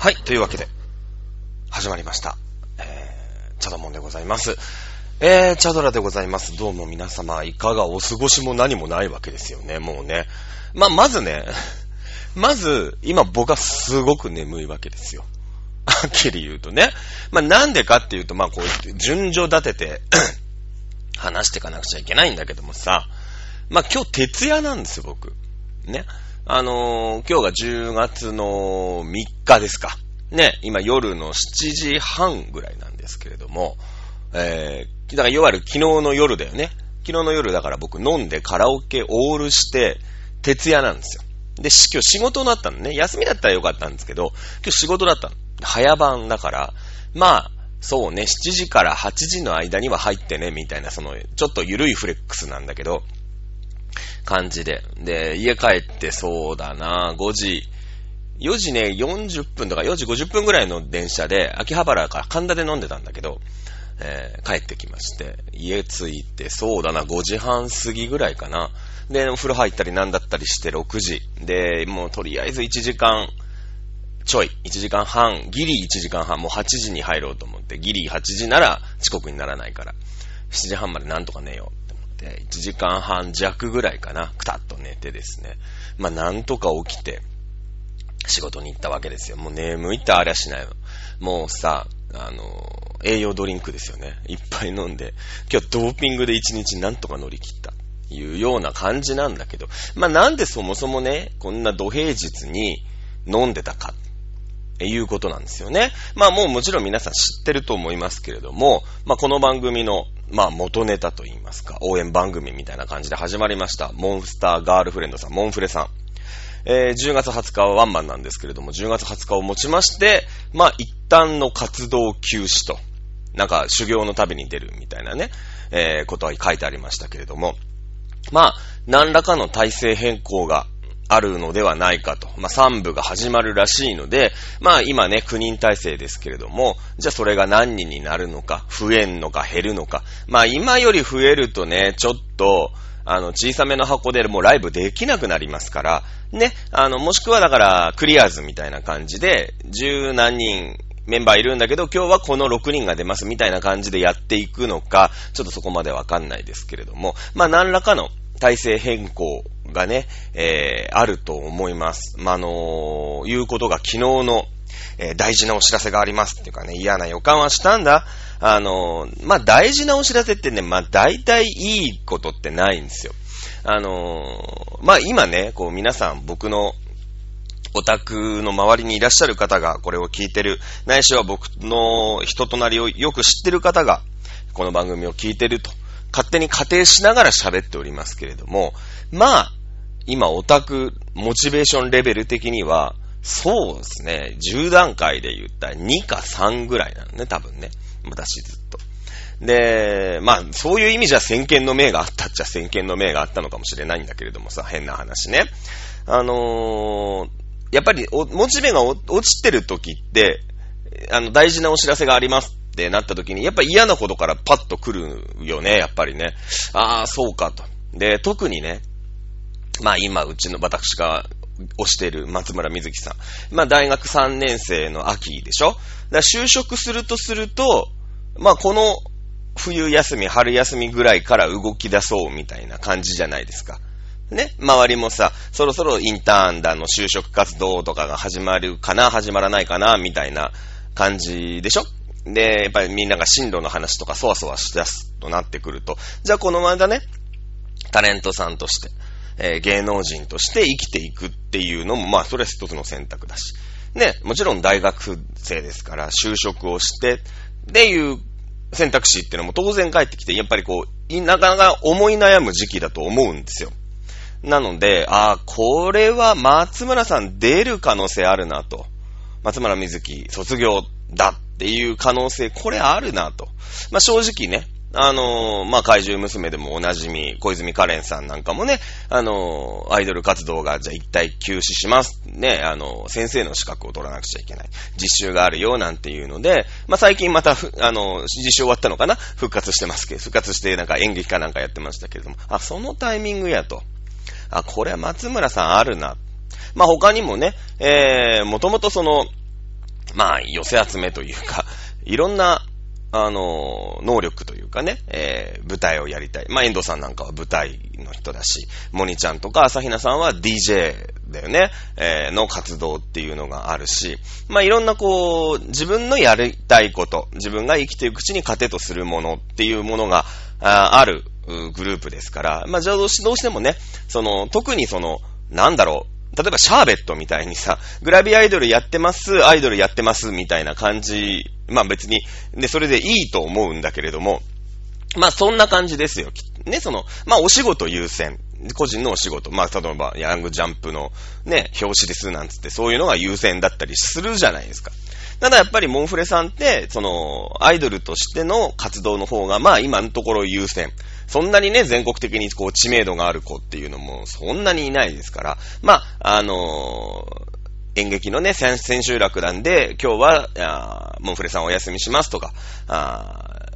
はい、というわけで、始まりました。えー、チャドモンでございます。えー、チャドラでございます。どうも皆様、いかがお過ごしも何もないわけですよね、もうね。まあ、まずね、まず、今僕はすごく眠いわけですよ。はっきり言うとね。まあ、なんでかっていうと、まあ、こうやって、順序立てて、話していかなくちゃいけないんだけどもさ、まあ、今日徹夜なんですよ、僕。ね。あのー今日が10月の3日ですか。ね、今夜の7時半ぐらいなんですけれども、えー、だからいわゆる昨日の夜だよね。昨日の夜だから僕飲んでカラオケオールして、徹夜なんですよ。で、今日仕事だったのね。休みだったらよかったんですけど、今日仕事だったの。早番だから、まあ、そうね、7時から8時の間には入ってね、みたいな、その、ちょっと緩いフレックスなんだけど、感じで。で、家帰ってそうだな、5時、4時ね、40分とか4時50分ぐらいの電車で、秋葉原から神田で飲んでたんだけど、えー帰ってきまして、家着いて、そうだな、5時半過ぎぐらいかな。で、お風呂入ったりなんだったりして6時。で、もうとりあえず1時間ちょい、1時間半、ギリ1時間半、もう8時に入ろうと思って、ギリ8時なら遅刻にならないから、7時半までなんとか寝よう。て、1時間半弱ぐらいかな、くたっと寝てですね、まあなんとか起きて、仕事に行ったわけですよ。もう眠いってありゃしないの。もうさ、あの、栄養ドリンクですよね。いっぱい飲んで、今日ドーピングで1日なんとか乗り切った。いうような感じなんだけど、まあなんでそもそもね、こんな土平日に飲んでたかっていうことなんですよね。まあもうもちろん皆さん知ってると思いますけれども、まあこの番組の、まあ元ネタといいますか、応援番組みたいな感じで始まりました。モンスターガールフレンドさん、モンフレさん。えー10月20日はワンマンなんですけれども、10月20日をもちまして、まあ一旦の活動休止と、なんか修行の旅に出るみたいなね、えーことは書いてありましたけれども、まあ、何らかの体制変更があるのではないかと。まあ、3部が始まるらしいので、まあ、今ね、9人体制ですけれども、じゃあそれが何人になるのか、増えんのか減るのか。まあ、今より増えるとね、ちょっと、あの、小さめの箱でもうライブできなくなりますから、ね、あの、もしくはだから、クリアーズみたいな感じで、十何人、メンバーいるんだけど、今日はこの6人が出ますみたいな感じでやっていくのか、ちょっとそこまでわかんないですけれども、まあ何らかの体制変更がね、えー、あると思います。まあ、あのーいうことが昨日の、えー大事なお知らせがありますっていうかね、嫌な予感はしたんだ。あのーまあ、大事なお知らせってね、まあ、大体いいことってないんですよ。あのーまあ、今ね、こう皆さん僕のオタクの周りにいらっしゃる方がこれを聞いてる、ないしは僕の人となりをよく知ってる方が、この番組を聞いてると、勝手に仮定しながら喋っておりますけれども、まあ、今オタク、モチベーションレベル的には、そうですね、10段階で言ったら2か3ぐらいなのね、多分ね。私ずっと。で、まあ、そういう意味じゃ先見の明があったっちゃ先見の明があったのかもしれないんだけれどもさ、変な話ね。あのーやっぱり、モチベが落ちてる時って、あの、大事なお知らせがありますってなった時に、やっぱ嫌なことからパッと来るよね、やっぱりね。ああ、そうかと。で、特にね、まあ今、うちの私が推している松村瑞希さん。まあ大学3年生の秋でしょ？だから就職するとすると、まあこの冬休み、春休みぐらいから動き出そうみたいな感じじゃないですか。ね、周りもさ、そろそろインターンだの就職活動とかが始まるかな、始まらないかな、みたいな感じでしょ？で、やっぱりみんなが進路の話とかそわそわしだすとなってくると、じゃあこのままね、タレントさんとして、えー芸能人として生きていくっていうのも、まあ、それは一つの選択だし。ね、もちろん大学生ですから、就職をして、っていう選択肢っていうのも当然返ってきて、やっぱりこう、なかなか思い悩む時期だと思うんですよ。なので、ああ、これは松村さん出る可能性あるなと。松村瑞希卒業だっていう可能性、これあるなと。まあ、正直ね、あのまあ、怪獣娘でもおなじみ、小泉カレンさんなんかもね、あのアイドル活動がじゃあ一体休止します。ね、あの先生の資格を取らなくちゃいけない。実習があるよ、なんていうので、まあ、最近また、あのー実習終わったのかな？復活してますけど、復活してなんか演劇かなんかやってましたけれども、あ、そのタイミングやと。あ、これは松村さんあるな。まあ、他にもね、えー、もともとその、まあ、寄せ集めというか、いろんな、あの、能力というかね、えー、舞台をやりたい。まあ、遠藤さんなんかは舞台の人だし、モニちゃんとか朝比奈さんは DJ だよね、えー、の活動っていうのがあるし、まあ、いろんなこう、自分のやりたいこと、自分が生きていくうちに糧とするものっていうものがああるグループですから、まあ、じゃあどうしてもね、その、特にその、なんだろう、例えばシャーベットみたいにさ、グラビアアイドルやってます、アイドルやってますみたいな感じ、まあ別に、で、それでいいと思うんだけれども、まあそんな感じですよ。ね、その、まあお仕事優先。個人のお仕事。まあ例えば、ヤングジャンプのね、表紙ですなんつって、そういうのが優先だったりするじゃないですか。ただやっぱりモンフレさんって、その、アイドルとしての活動の方が、まあ今のところ優先。そんなにね、全国的にこう知名度がある子っていうのもそんなにいないですから、まあ、あのー、演劇のね、千秋楽なんで、今日は、あモンフレさんお休みしますとか、あ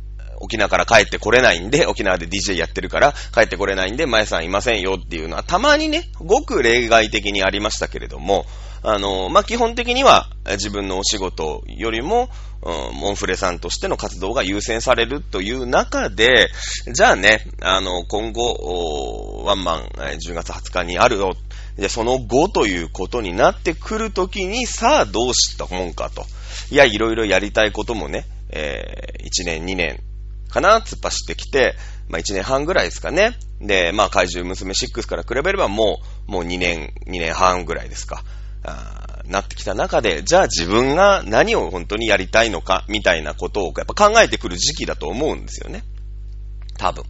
沖縄から帰ってこれないんで、沖縄で DJ やってるから帰ってこれないんで、前さんいませんよっていうのは、たまにね、ごく例外的にありましたけれども、あの、まあ、基本的には自分のお仕事よりも、うん、モンフレさんとしての活動が優先されるという中で、じゃあね、あの、今後、ワンマン、10月20日にあるよ。で、その後ということになってくるときに、さあどうしたもんかと。いや、いろいろやりたいこともね、えー、1年、2年かな、突っ走ってきて、まあ1年半ぐらいですかね。で、まあ怪獣娘6から比べればもう、もう2年、2年半ぐらいですか。なってきた中で、じゃあ自分が何を本当にやりたいのか、みたいなことをやっぱ考えてくる時期だと思うんですよね。多分。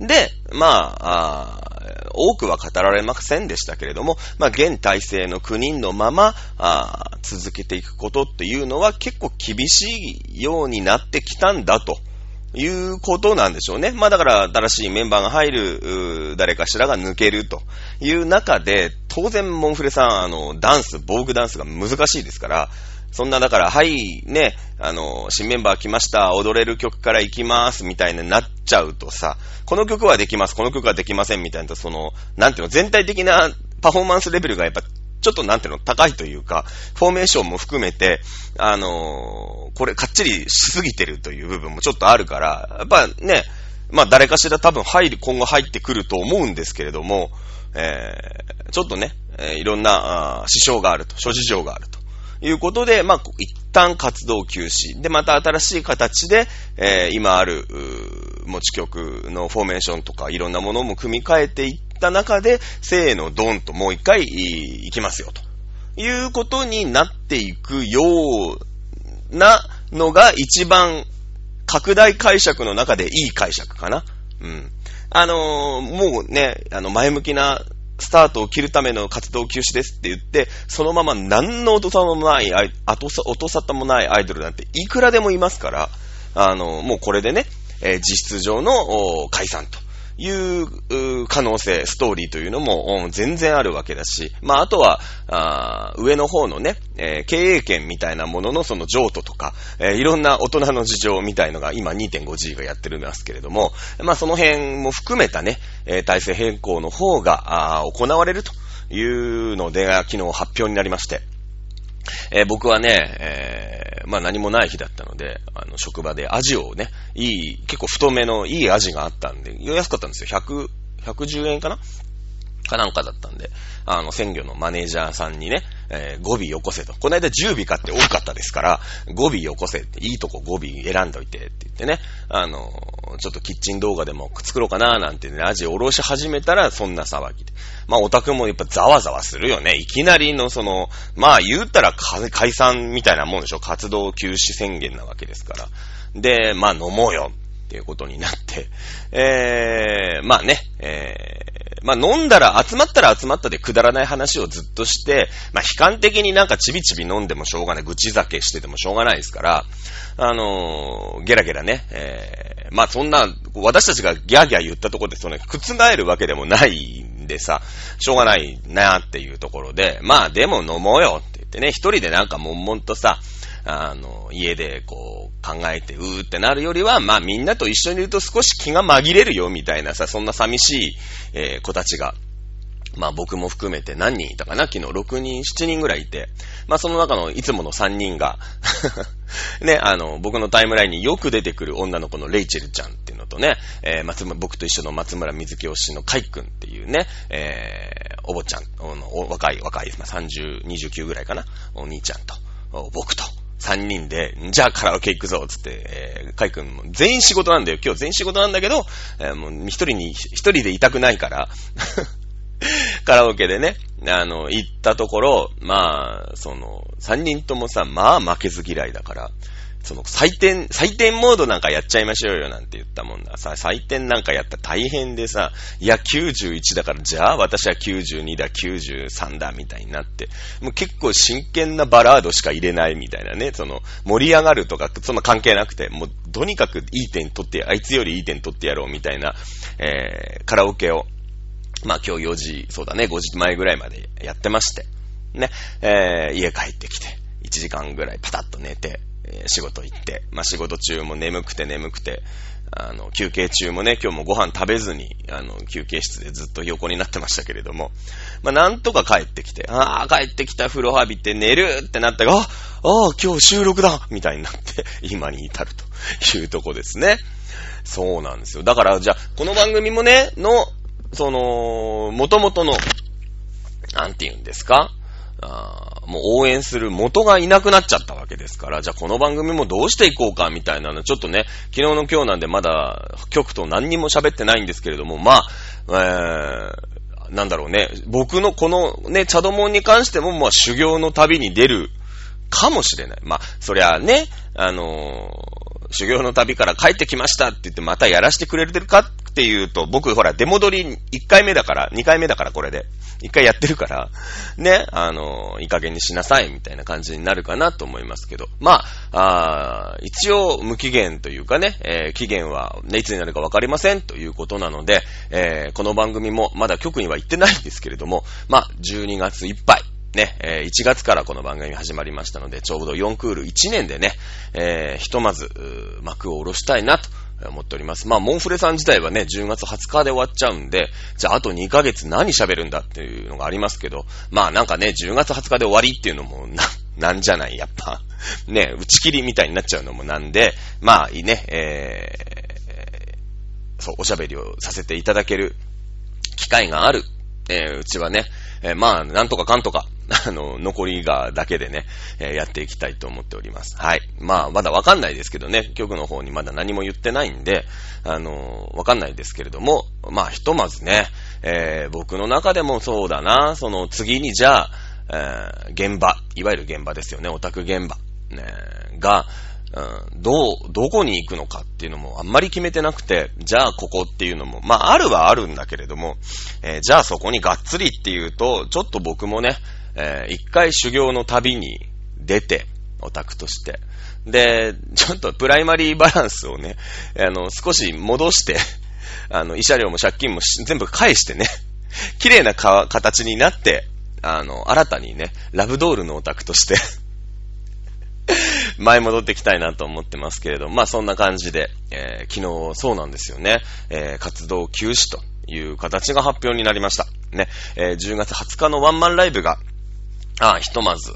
で、まあ、あ多くは語られませんでしたけれども、まあ、現体制の9人のままあ続けていくことっていうのは結構厳しいようになってきたんだということなんでしょうね。まあだから新しいメンバーが入る、誰かしらが抜けるという中で、当然モンフレさん、あの、ダンス、防具ダンスが難しいですから、そんなだから、はい、ね、あの、新メンバー来ました、踊れる曲から行きます、みたいになっちゃうとさ、この曲はできます、この曲はできません、みたいな、その、なんていうの、全体的なパフォーマンスレベルがやっぱちょっとなんていうの、高いというか、フォーメーションも含めて、あのー、これかっちりしすぎてるという部分もちょっとあるから、やっぱね、まあ誰かしら多分入る、今後入ってくると思うんですけれども、えー、ちょっとね、えー、いろんな、あ支障があると、諸事情があると。いうことで、まあ、一旦活動休止。で、また新しい形で、えー、今ある、持ち曲のフォーメーションとかいろんなものも組み替えていった中で、せーの、ドンともう一回いきますよ、ということになっていくようなのが一番拡大解釈の中でいい解釈かな。うん。あのー、もうね、あの、前向きなスタートを切るための活動休止ですって言って、そのまま何の音沙もない、音沙汰もないアイドルなんていくらでもいますから、あの、もうこれでね、えー、実質上の解散という可能性、ストーリーというのも、全然あるわけだし、まあ、あとは、あ上の方のね、えー、経営権みたいなもののその譲渡とか、えー、いろんな大人の事情みたいのが今 2.5G がやってるんですけれども、まあ、その辺も含めたね、えー、体制変更の方が、行われるというので、昨日発表になりまして、えー、僕はね、えー、まあ何もない日だったので、あの、職場でアジをね、いい、結構太めのいい味があったんで、安かったんですよ。100、110円かなかなんかだったんで、あの、鮮魚のマネージャーさんにね、えー、語尾よこせと。この間10尾買って多かったですから、語尾よこせって、いいとこ語尾選んどいてって言ってね、あの、ちょっとキッチン動画でも作ろうかななんてね、アジおろし始めたらそんな騒ぎで。まあオタクもやっぱざわざわするよね。いきなりのその、まあ言ったら解散みたいなもんでしょ。活動休止宣言なわけですから。で、まあ飲もうよっていうことになって、えー、まあね、えー、まあ飲んだら、集まったら集まったでくだらない話をずっとして、まあ悲観的になんかちびちび飲んでもしょうがない、愚痴酒しててもしょうがないですから、あのー、ゲラゲラね、えー、まあそんな、私たちがギャーギャー言ったところでその、覆るわけでもないんでさ、しょうがないなっていうところで、まあでも飲もうよって言ってね、一人でなんか悶々とさ、あの、家でこう考えて、うーってなるよりは、まあみんなと一緒にいると少し気が紛れるよみたいなさ、そんな寂しい、えー、子たちがまあ僕も含めて何人いたかな昨日6人、7人ぐらいいて、まあその中のいつもの3人が ね、あの、僕のタイムラインによく出てくる女の子のレイチェルちゃんっていうのとね、えー、松村、僕と一緒の松村水木推しのカイ君っていうね、えー、お坊ちゃん、お若い、若い、まあ、30、29ぐらいかな、お兄ちゃんと、僕と、三人で、じゃあカラオケ行くぞ、つって、えー、カイ君も全員仕事なんだよ。今日全員仕事なんだけど、えー、もう一人に、一人でいたくないから カラオケでね、あの、行ったところ、まあ、その、三人ともさ、まあ負けず嫌いだから、その、採点、採点モードなんかやっちゃいましょうよなんて言ったもんだ。さ、採点なんかやったら大変でさ、いや、91だから、じゃあ私は92だ、93だ、みたいになって、もう結構真剣なバラードしか入れないみたいなね、その、盛り上がるとか、そんな関係なくて、もう、とにかくいい点取って、あいつよりいい点取ってやろうみたいな、えー、カラオケを、まあ今日4時、そうだね、5時前ぐらいまでやってまして、ね、えー、家帰ってきて、1時間ぐらいパタッと寝て、えー、仕事行って、まあ仕事中も眠くて眠くて、あの、休憩中もね、今日もご飯食べずに、あの、休憩室でずっと横になってましたけれども、まあなんとか帰ってきて、ああ、帰ってきた風呂浴びて寝るってなったが、ああ、今日収録だみたいになって、今に至るというとこですね。そうなんですよ。だから、じゃあ、この番組もね、の、その、元々の、なんて言うんですか？あもう応援する元がいなくなっちゃったわけですから、じゃあこの番組もどうしていこうかみたいなの、ちょっとね、昨日の今日なんでまだ局と何にも喋ってないんですけれども、まあ、えー、なんだろうね、僕のこのね、チャドモンに関しても、まあ修行の旅に出るかもしれない。まあ、そりゃね、あの、修行の旅から帰ってきましたって言ってまたやらせてくれてるかっていうと、僕ほら、出戻り1回目だから、2回目だからこれで。1回やってるから、ね、あの、いい加減にしなさいみたいな感じになるかなと思いますけど。まあ、あ一応無期限というかね、えー、期限は、ね、いつになるかわかりませんということなので、えー、この番組もまだ局には行ってないんですけれども、まあ、12月いっぱい、ね、えー、1月からこの番組始まりましたので、ちょうど4クール1年でね、えー、ひとまず、幕を下ろしたいなと思っております。まあ、モンフレさん自体はね、10月20日で終わっちゃうんで、じゃああと2ヶ月何喋るんだっていうのがありますけど、まあなんかね、10月20日で終わりっていうのもな、なんじゃないやっぱ。ね、打ち切りみたいになっちゃうのもなんで、まあいいね、えー、そう、おしゃべりをさせていただける機会がある、えー、うちはね、えー、まあ、なんとかかんとか、あの、残りがだけでね、えー、やっていきたいと思っております。はい。まあ、まだわかんないですけどね、局の方にまだ何も言ってないんで、あのわかんないですけれども、まあ、ひとまずね、えー、僕の中でもそうだな、その次にじゃあ、え、現場、いわゆる現場ですよね、オタク現場、ね、が、どう、どこに行くのかっていうのもあんまり決めてなくて、じゃあここっていうのも、まああるはあるんだけれども、えー、じゃあそこにがっつりっていうと、ちょっと僕もね、えー、一回修行の旅に出て、オタクとして。で、ちょっとプライマリーバランスをね、あの、少し戻して、あの、慰謝料も借金も全部返してね、綺麗な形になって、あの、新たにね、ラブドールのオタクとして前戻っていきたいなと思ってますけれど、まあそんな感じで、えー、昨日そうなんですよね、えー、活動休止という形が発表になりました。ね、えー、10月20日のワンマンライブが、あひとまず、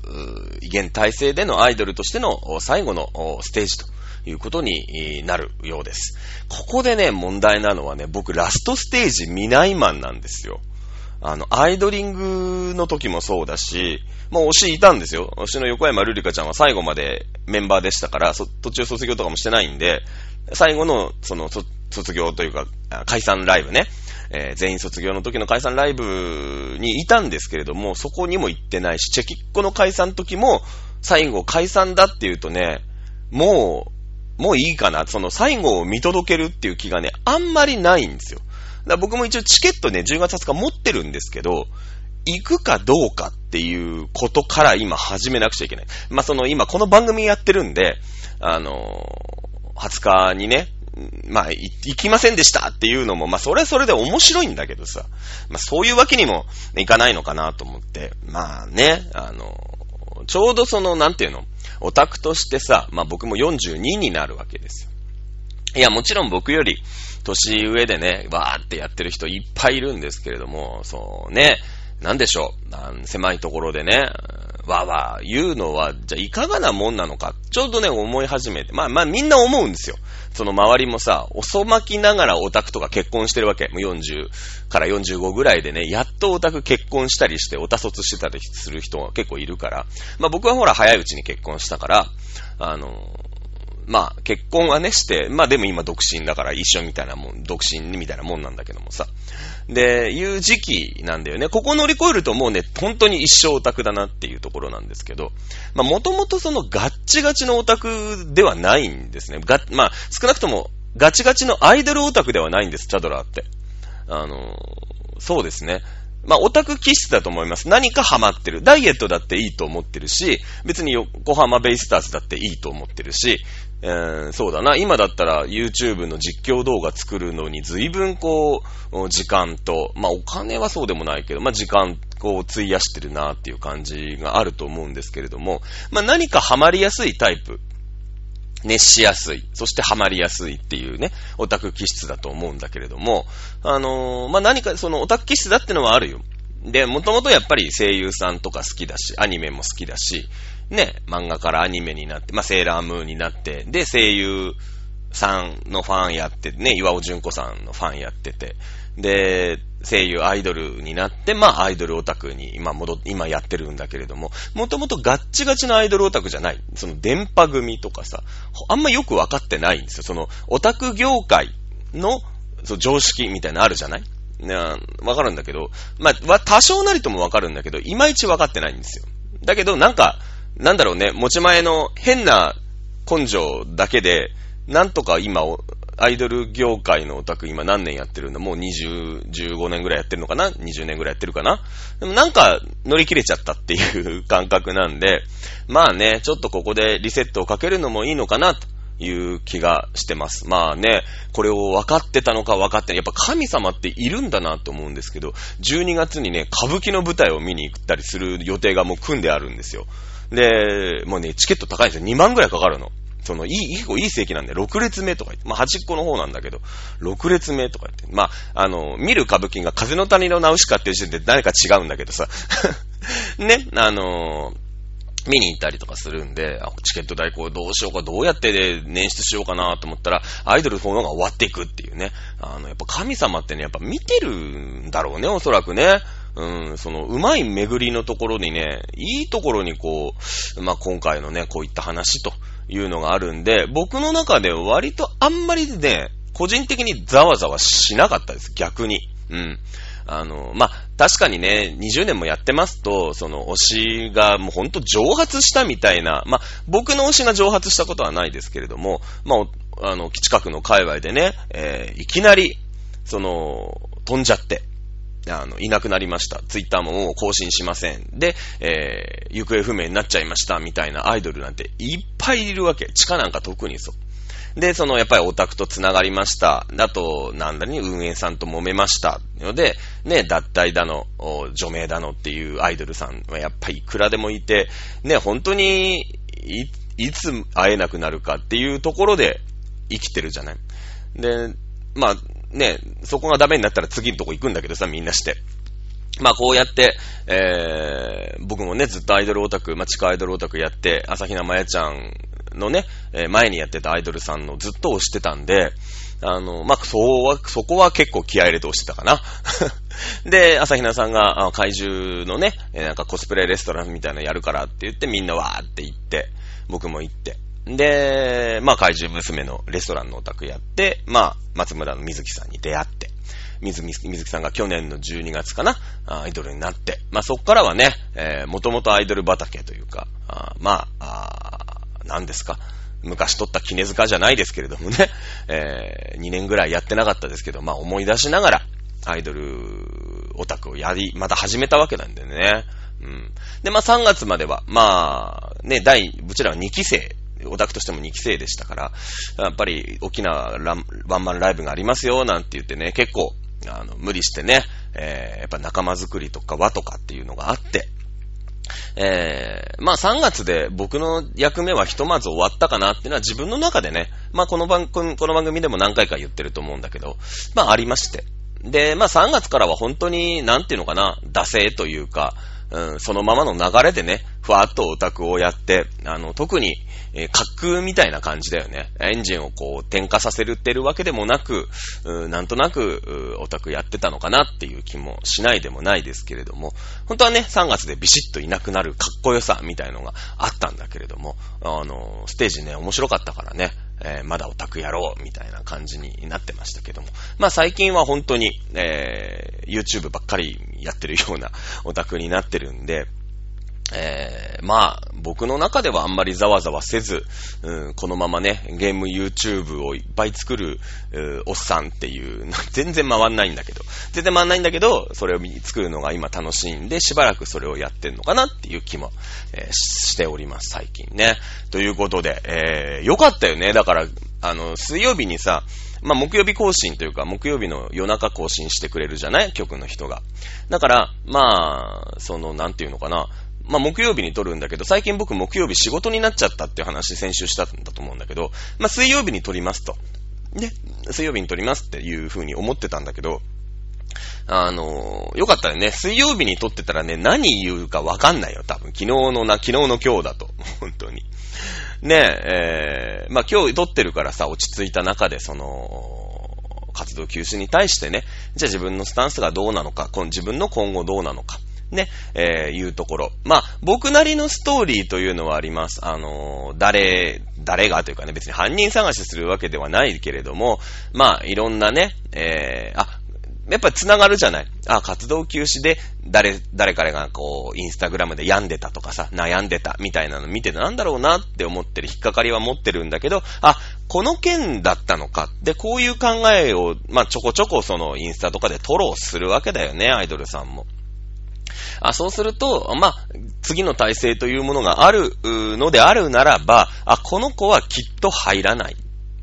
現体制でのアイドルとしての最後のステージということになるようです。ここでね、問題なのはね、僕ラストステージ見ないマンなんですよ。あの、アイドリングの時もそうだし、もう推しいたんですよ。推しの横山ルリカちゃんは最後までメンバーでしたから、途中卒業とかもしてないんで、最後の、その、卒業というか、解散ライブね。えー、全員卒業の時の解散ライブにいたんですけれども、そこにも行ってないし、チェキッコの解散時も、最後解散だって言うとね、もう、もういいかな。その最後を見届けるっていう気がね、あんまりないんですよ。だ僕も一応チケットね、10月20日持ってるんですけど、行くかどうかっていうことから今始めなくちゃいけない。まあ、その今この番組やってるんで、あのー、20日にね、まあ、行きませんでしたっていうのも、まあ、それはそれで面白いんだけどさ、まあ、そういうわけにもいかないのかなと思って、まあね、あの、ちょうどその、なんていうの、オタクとしてさ、まあ僕も42になるわけですよ。いや、もちろん僕より年上でね、わーってやってる人いっぱいいるんですけれども、そうね、なんでしょう、狭いところでね、わーわー言うのは、じゃあいかがなもんなのか、ちょうどね、思い始めて、まあまあみんな思うんですよ。その周りもさ、遅まきながらオタクとか結婚してるわけ。もう40から45ぐらいでね、やっとオタク結婚したりして、オタ卒してたりする人が結構いるから。まあ僕はほら早いうちに結婚したから、あの、まあ結婚はねして、まあでも今独身だから一緒みたいなもん、独身みたいなもんなんだけどもさ。で、いう時期なんだよね。ここ乗り越えるともうね、本当に一生オタクだなっていうところなんですけど、まあもともとそのガッチガチのオタクではないんですね。が、まあ少なくともガチガチのアイドルオタクではないんです、チャドラーって。あの、そうですね。まあ、オタク気質だと思います。何かハマってる。ダイエットだっていいと思ってるし、別に横浜ベイスターズだっていいと思ってるし、えー、そうだな。今だったら YouTube の実況動画作るのに随分こう、時間と、まあお金はそうでもないけど、まあ時間こう費やしてるなっていう感じがあると思うんですけれども、まあ何かハマりやすいタイプ。熱しやすい。そしてハマりやすいっていうね、オタク気質だと思うんだけれども、あのー、まあ、何かそのオタク気質だってのはあるよ。で、もともとやっぱり声優さんとか好きだし、アニメも好きだし、ね、漫画からアニメになって、まあ、セーラームーンになって、で、声優さんのファンやってね、岩尾純子さんのファンやってて、で、声優アイドルになって、まあアイドルオタクに今戻今やってるんだけれども、もともとガッチガチのアイドルオタクじゃない。その電波組とかさ、あんまよくわかってないんですよ。そのオタク業界のその常識みたいなのあるじゃない？ね、わかるんだけど、まあ、多少なりともわかるんだけど、いまいちわかってないんですよ。だけど、なんか、なんだろうね、持ち前の変な根性だけで、なんとか今、アイドル業界のオタク今何年やってるんだ？もう20、15年ぐらいやってるのかな ?20 年ぐらいやってるかな？でもなんか乗り切れちゃったっていう感覚なんで、まあね、ちょっとここでリセットをかけるのもいいのかなという気がしてます。まあね、これを分かってたのか分かってない。やっぱ神様っているんだなと思うんですけど、12月にね、歌舞伎の舞台を見に行ったりする予定がもう組んであるんですよ。で、もうね、チケット高いんですよ。2万ぐらいかかるの。その、いい、結構いい席なんで、6列目とか言って、まあ、端っこの方なんだけど、6列目とか言って、まあ、あの、見る歌舞伎が風の谷のナウシカっていう時点で誰か違うんだけどさ、ね、あの見に行ったりとかするんで、チケット代行どうしようか、どうやって捻出しようかなと思ったら、アイドルの方が終わっていくっていうね。あの、やっぱ神様ってね、やっぱ見てるんだろうね、おそらくね。うん、その、うまい巡りのところにね、いいところにこう、まあ、今回のね、こういった話というのがあるんで、僕の中で割とあんまりね、個人的にざわざわしなかったです、逆に。うん。あの、まあ、確かにね、20年もやってますと、その推しがもうほんと蒸発したみたいな、まあ、僕の推しが蒸発したことはないですけれども、まあ、あの、近くの界隈でね、えー、いきなり、その、飛んじゃって、あの、いなくなりました。ツイッターももう更新しません。で、えー、行方不明になっちゃいました。みたいなアイドルなんていっぱいいるわけ。地下なんか特にそう。で、その、やっぱりオタクと繋がりました。だと、なんだに、運営さんと揉めました。ので、ね、脱退だの、除名だのっていうアイドルさんはやっぱりいくらでもいて、ね、本当にい、いつ会えなくなるかっていうところで生きてるじゃない。で、まあ、ね、そこがダメになったら次のとこ行くんだけどさ、みんなして。まあこうやって、えー、僕もね、ずっとアイドルオタク、まあ地下アイドルオタクやって、朝比奈まやちゃんのね、えー、前にやってたアイドルさんのずっと推してたんで、あの、まあ、そうは、そこは結構気合入れて押してたかな。で、朝比奈さんが、怪獣のね、なんかコスプレレストランみたいなのやるからって言って、みんなわーって行って、僕も行って。で、まあ、怪獣娘のレストランのお宅やって、まあ、松村の水木さんに出会って、水木水木さんが去年の12月かな、アイドルになって、まあ、そっからはね、えー、もともとアイドル畑というか、あまあ、あ何ですか、昔撮った絹塚じゃないですけれどもね、えー、2年ぐらいやってなかったですけど、まあ思い出しながら、アイドルオタクをやり、また始めたわけなんでね。うん。で、まあ3月までは、まあ、ね、第、うちらは2期生、オタクとしても2期生でしたから、やっぱり大きなランワンマンライブがありますよ、なんて言ってね、結構、あの、無理してね、えー、やっぱ仲間作りとか和とかっていうのがあって、えー、まあ3月で僕の役目はひとまず終わったかなっていうのは自分の中でね、まあこの番組、この番組でも何回か言ってると思うんだけど、まあありまして。で、まあ3月からは本当に、なんていうのかな、惰性というか、うん、そのままの流れでね、ふわっとオタクをやって、あの、特に、えー、滑空みたいな感じだよね。エンジンをこう、点火させるってるわけでもなく、なんとなく、オタクやってたのかなっていう気もしないでもないですけれども、本当はね、3月でビシッといなくなるかっこよさみたいのがあったんだけれども、あの、ステージね、面白かったからね、えー、まだオタクやろうみたいな感じになってましたけども。まあ最近は本当に、えー、YouTube ばっかりやってるようなオタクになってるんで、えー、まあ、僕の中ではあんまりざわざわせず、うん、このままね、ゲーム YouTube をいっぱい作る、おっさんっていう、全然回んないんだけど、全然回んないんだけど、それを作るのが今楽しいんで、しばらくそれをやってんのかなっていう気も、えー、しております、最近ね。ということで、えー、よかったよね。だから、あの、水曜日にさ、まあ、木曜日更新というか、木曜日の夜中更新してくれるじゃない？局の人が。だから、まあ、その、なんていうのかな？まあ、木曜日に撮るんだけど、最近僕木曜日仕事になっちゃったっていう話先週したんだと思うんだけど、まあ、水曜日に撮りますと。で、水曜日に撮りますっていう風に思ってたんだけど、あの、よかったよね。水曜日に撮ってたらね、何言うかわかんないよ、多分。昨日のな、昨日の今日だと。本当に。ねえ、えー、まあ今日撮ってるからさ、落ち着いた中で、その、活動休止に対してね、じゃあ自分のスタンスがどうなのか、この自分の今後どうなのか。ね、えー、いうところ。まあ、僕なりのストーリーというのはあります。あのー、誰、誰がというかね、別に犯人探しするわけではないけれども、まあ、いろんなね、えー、あ、やっぱ繋がるじゃないあ、活動休止で、誰、誰彼がこう、インスタグラムで病んでたとかさ、悩んでたみたいなの見てなんだろうなって思ってる、引っかかりは持ってるんだけど、あ、この件だったのか。で、こういう考えを、まあ、ちょこちょこそのインスタとかでトローするわけだよね、アイドルさんも。あ、そうすると、まあ、次の体制というものがあるのであるならば、あ、この子はきっと入らない。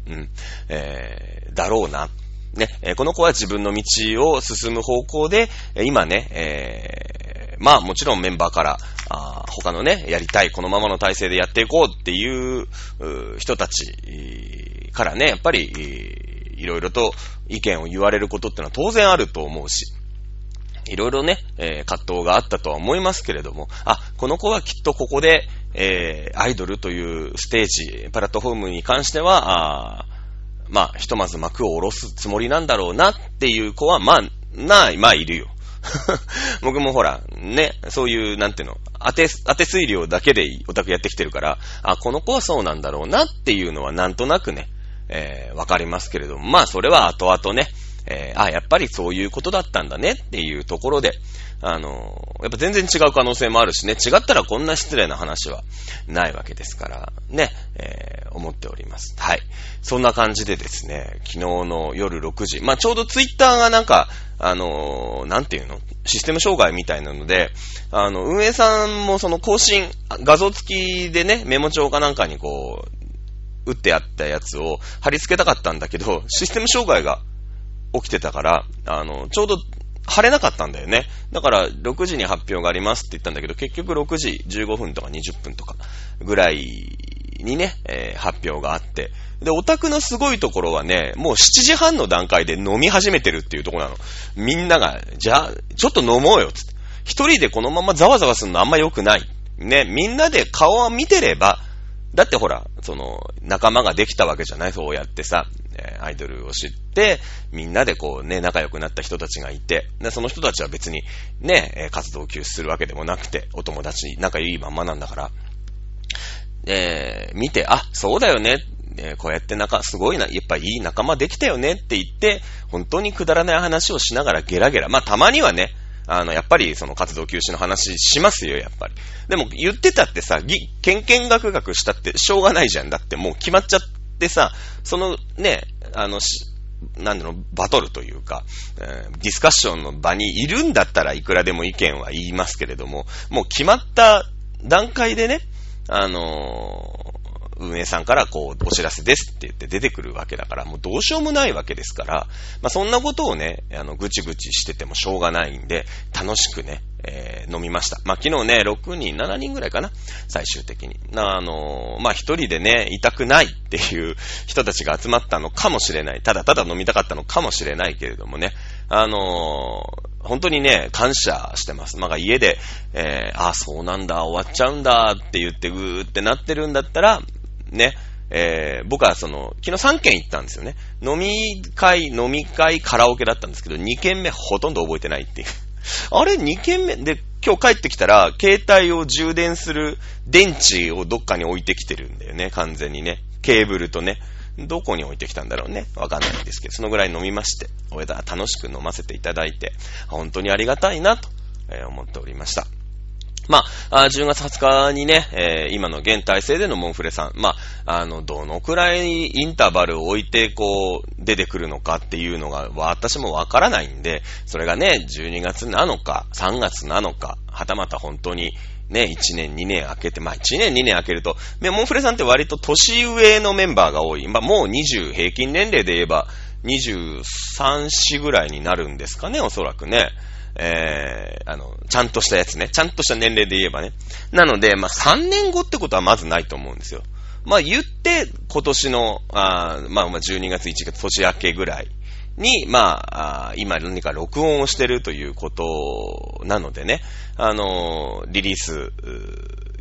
うん。えー、だろうな。ね、えこの子は自分の道を進む方向で、今ね、えー、まあもちろんメンバーから、あ他のね、やりたい、このままの体制でやっていこうっていう人たちからね、やっぱり、いろいろと意見を言われることってのは当然あると思うし、いろいろね、えー、葛藤があったとは思いますけれども、あ、この子はきっとここで、えー、アイドルというステージ、プラットフォームに関しては、あまあ、ひとまず幕を下ろすつもりなんだろうなっていう子は、まあ、な、まあ、いるよ。僕もほら、ね、そういう、なんていうの、当て、当て推量だけでオタクやってきてるから、あ、この子はそうなんだろうなっていうのはなんとなくね、えー、わかりますけれども、まあ、それは後々ね、えー、あ、やっぱりそういうことだったんだねっていうところで、あのー、やっぱ全然違う可能性もあるしね、違ったらこんな失礼な話はないわけですから、ね、えー、思っております。はい。そんな感じでですね、昨日の夜6時、まあ、ちょうどツイッターがなんか、あのー、なんていうの？システム障害みたいなので、あの、運営さんもその更新、画像付きでね、メモ帳かなんかにこう、打ってあったやつを貼り付けたかったんだけど、システム障害が起きてたから、あの、ちょうど晴れなかったんだよね。だから、6時に発表がありますって言ったんだけど、結局6時15分とか20分とかぐらいにね、えー、発表があって。で、オタクのすごいところはね、もう7時半の段階で飲み始めてるっていうところなの。みんなが、じゃあ、ちょっと飲もうよ、つって。一人でこのままざわざわするのあんま良くない。ね、みんなで顔を見てれば、だってほら、その、仲間ができたわけじゃないそうやってさ、えアイドルを知って、みんなでこうね、仲良くなった人たちがいて、で、その人たちは別にね、活動休止するわけでもなくて、お友達仲いいまんまなんだから、えー、見て、あ、そうだよね、えこうやって仲、すごいな、やっぱいい仲間できたよねって言って、本当にくだらない話をしながらゲラゲラ、まあたまにはね、あの、やっぱりその活動休止の話しますよ、やっぱり。でも言ってたってさ、ぎ、けんけんがくがくしたってしょうがないじゃん。だってもう決まっちゃってさ、そのね、あの、なんだろう、バトルというか、えー、ディスカッションの場にいるんだったらいくらでも意見は言いますけれども、もう決まった段階でね、あのー、運営さんからこう、お知らせですって言って出てくるわけだから、もうどうしようもないわけですから、まあそんなことをね、あの、ぐちぐちしててもしょうがないんで、楽しくね、えー、飲みました。まあ、昨日ね、6人、7人ぐらいかな最終的に。あのー、まあ、一人でね、いたくないっていう 人たちが集まったのかもしれない。ただただ飲みたかったのかもしれないけれどもね。あのー、本当にね、感謝してます。まあ、家で、えー、あ、そうなんだ、終わっちゃうんだって言って、ぐーってなってるんだったら、ね、えー、僕はその、昨日3軒行ったんですよね。飲み会、飲み会、カラオケだったんですけど、2軒目ほとんど覚えてないっていう。あれ ?2 軒目？で、今日帰ってきたら、携帯を充電する電池をどっかに置いてきてるんだよね、完全にね。ケーブルとね。どこに置いてきたんだろうね。わかんないんですけど、そのぐらい飲みまして、お枝楽しく飲ませていただいて、本当にありがたいなと思っておりました。まあ、10月20日にね、えー、今の現体制でのモンフレさん、まあ、あの、どのくらいインターバルを置いて、こう、出てくるのかっていうのが、私もわからないんで、それがね、12月なのか、3月なのか、はたまた本当に、ね、1年、2年空けて、まあ1年、2年空けると、ねモンフレさんって割と年上のメンバーが多い。まあもう20、平均年齢で言えば23、4ぐらいになるんですかね、おそらくね。えー、あの、ちゃんとしたやつね。ちゃんとした年齢で言えばね。なので、まあ、3年後ってことはまずないと思うんですよ。まあ、言って、今年の、あまあ、12月、1月、年明けぐらいに、まあ、あ今何か録音をしてるということなのでね、あのリリース、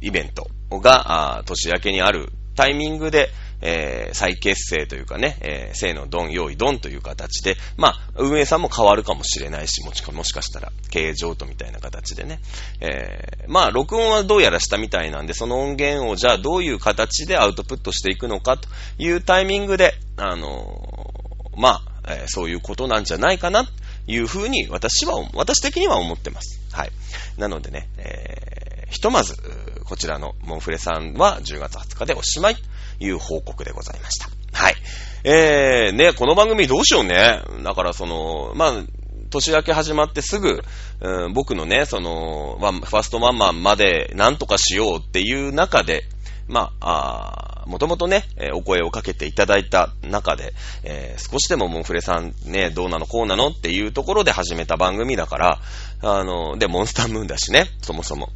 イベントが、あ年明けにあるタイミングで、えー、再結成というかね、えー、生のドン、用意ドンという形で、まあ、運営さんも変わるかもしれないし、もしかもしかしたら、経営譲渡みたいな形でね、えー、まあ、録音はどうやらしたみたいなんで、その音源をじゃあどういう形でアウトプットしていくのかというタイミングで、あのー、まあ、えー、そういうことなんじゃないかな、というふうに私は、私的には思ってます。はい。なのでね、えー、ひとまず、こちらのモンフレさんは10月20日でおしまいと。いう報告でございました。はい。えー、ね、この番組どうしようね。だからその、まあ、年明け始まってすぐ、うん、僕のね、その、ファーストマンマンまでなんとかしようっていう中で、まあ、あもともとね、え、お声をかけていただいた中で、えー、少しでもモンフレさんね、どうなのこうなのっていうところで始めた番組だから、あの、で、モンスタームーンだしね、そもそも。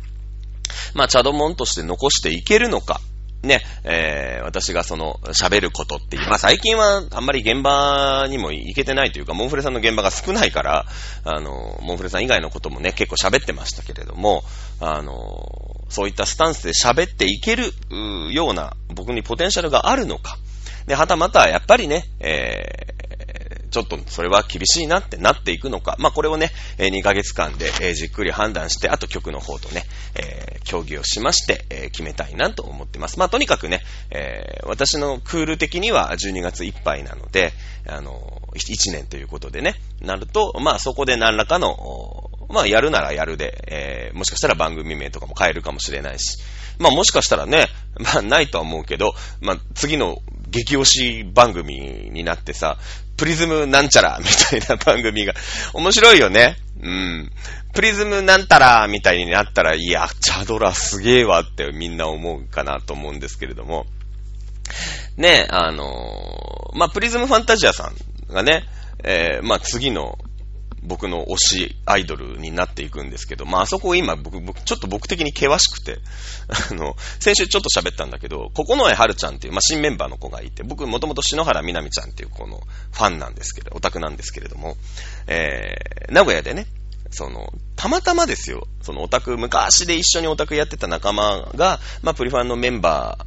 まあ、チャドモンとして残していけるのか、ね、えー、私がその、喋ることっていう、まあ最近はあんまり現場にも行けてないというか、モンフレさんの現場が少ないから、あの、モンフレさん以外のこともね、結構喋ってましたけれども、あの、そういったスタンスで喋っていけるような僕にポテンシャルがあるのか。で、はたまた、やっぱりね、えちょっとそれは厳しいなってなっていくのか。まあ、これをね、2ヶ月間でじっくり判断して、あと曲の方とね、えー、協議をしまして、え、決めたいなと思ってます。まあ、とにかくね、え、私のクール的には12月いっぱいなので、あの、1年ということでね、なると、まあ、そこで何らかの、まあ、やるならやるで、えー、もしかしたら番組名とかも変えるかもしれないし、まあ、もしかしたらね、まあ、ないとは思うけど、まあ、次の激推し番組になってさ、プリズムなんちゃらみたいな番組が、面白いよね。うん。プリズムなんたらみたいになったら、いや、チャドラすげえわってみんな思うかなと思うんですけれども。ね、あのー、まあ、プリズムファンタジアさんがね、えー、まあ、次の僕の推しアイドルになっていくんですけど、まあ、あそこ今僕、僕、ちょっと僕的に険しくて、あの、先週ちょっと喋ったんだけど、ここのえはるちゃんっていう、まあ、新メンバーの子がいて、僕、もともと篠原みなみちゃんっていう子のファンなんですけど、オタクなんですけれども、えー、名古屋でね、その、たまたまですよ、そのオタク、昔で一緒にオタクやってた仲間が、まあ、プリファンのメンバ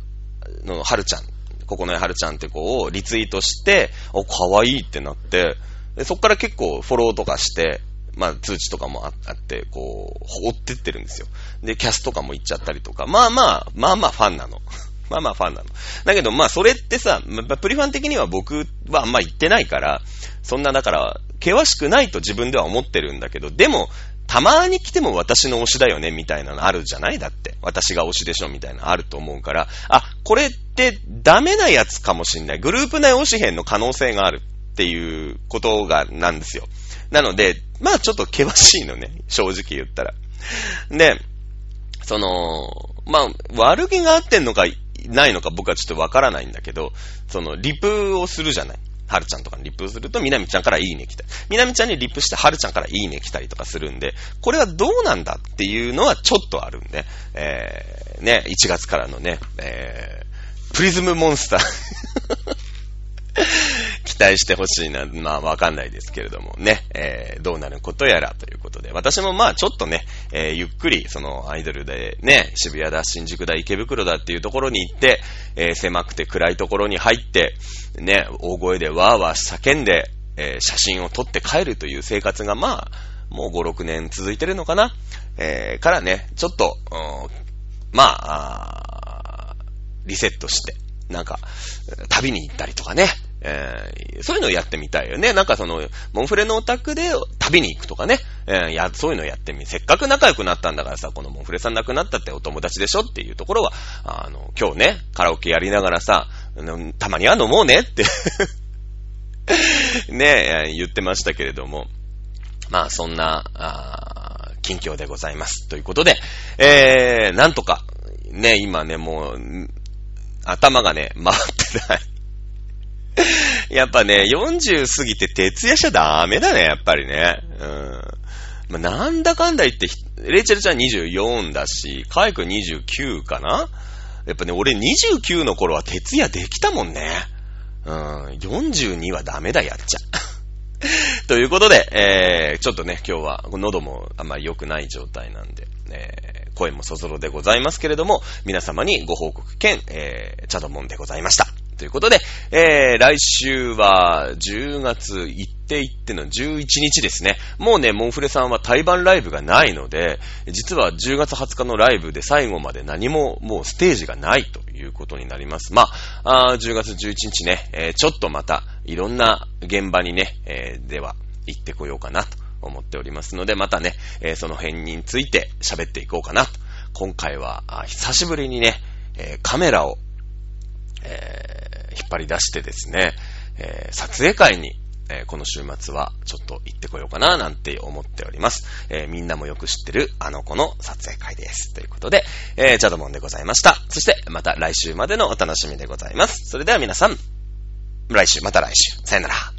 ーのはるちゃん、ここのえはるちゃんって子をリツイートして、お、可愛いってなって、で、そっから結構フォローとかして、まあ通知とかもあって、こう、追ってってるんですよ。で、キャスとかも行っちゃったりとか、まあまあ、まあまあファンなの。まあまあファンなの。だけどまあそれってさ、プリファン的には僕はあんま言ってないから、そんなだから、険しくないと自分では思ってるんだけど、でも、たまに来ても私の推しだよね、みたいなのあるじゃない？だって。私が推しでしょ、みたいなのあると思うから、あ、これってダメなやつかもしんない。グループ内推し編の可能性がある。っていうことが、なんですよ。なので、まあちょっと険しいのね、正直言ったら。で、その、まあ、悪気があってんのか、ないのか僕はちょっとわからないんだけど、その、リプをするじゃない。はるちゃんとかにリプすると、みなみちゃんからいいね来たり。みなみちゃんにリプして、はるちゃんからいいね来たりとかするんで、これはどうなんだっていうのはちょっとあるんで、えー、ね、1月からのね、えー、プリズムモンスター 期待してほしいな。まあ、わかんないですけれどもね、えー、どうなることやらということで、私もまあ、ちょっとね、えー、ゆっくり、その、アイドルでね、渋谷だ、新宿だ、池袋だっていうところに行って、えー、狭くて暗いところに入って、ね、大声でわーわー叫んで、えー、写真を撮って帰るという生活がまあ、もう5、6年続いてるのかな。えー、からね、ちょっと、まあ、あリセットして、なんか、旅に行ったりとかね、えー、そういうのをやってみたいよね。なんかその、モンフレのお宅で旅に行くとかね。えー、や、そういうのをやってみ、せっかく仲良くなったんだからさ、このモンフレさん亡くなったってお友達でしょっていうところは、あの、今日ね、カラオケやりながらさ、たまには飲もうねって ね、言ってましたけれども、まあそんな、あ近況でございます。ということで、えー、なんとか、ね、今ね、もう、頭がね、回ってない やっぱね、40過ぎて徹夜しちゃダメだね、やっぱりね。うん。まあ、なんだかんだ言って、レイチェルちゃん24だし、カイ君29かな？やっぱね、俺29の頃は徹夜できたもんね。うん、42はダメだ、やっちゃ。ということで、えー、ちょっとね、今日は喉もあんまり良くない状態なんで、えー、声もそぞろでございますけれども、皆様にご報告兼、えー、チャドモンでございました。ということで、えー、来週は10月行って行っての11日ですね。もうね、モンフレさんは対バンライブがないので、実は10月20日のライブで最後まで何ももうステージがないということになります。まあ、あ10月11日ね、えー、ちょっとまたいろんな現場にね、えー、では行ってこようかなと思っておりますので、またね、えー、その辺について喋っていこうかなと。今回は、久しぶりにね、えカメラを、え引っ張り出してですね、えー、撮影会に、えー、この週末はちょっと行ってこようかななんて思っております。えー、みんなもよく知ってるあの子の撮影会です。ということで、えー、チャドモンでございました。そしてまた来週までのお楽しみでございます。それでは皆さん、来週、また来週。さよなら。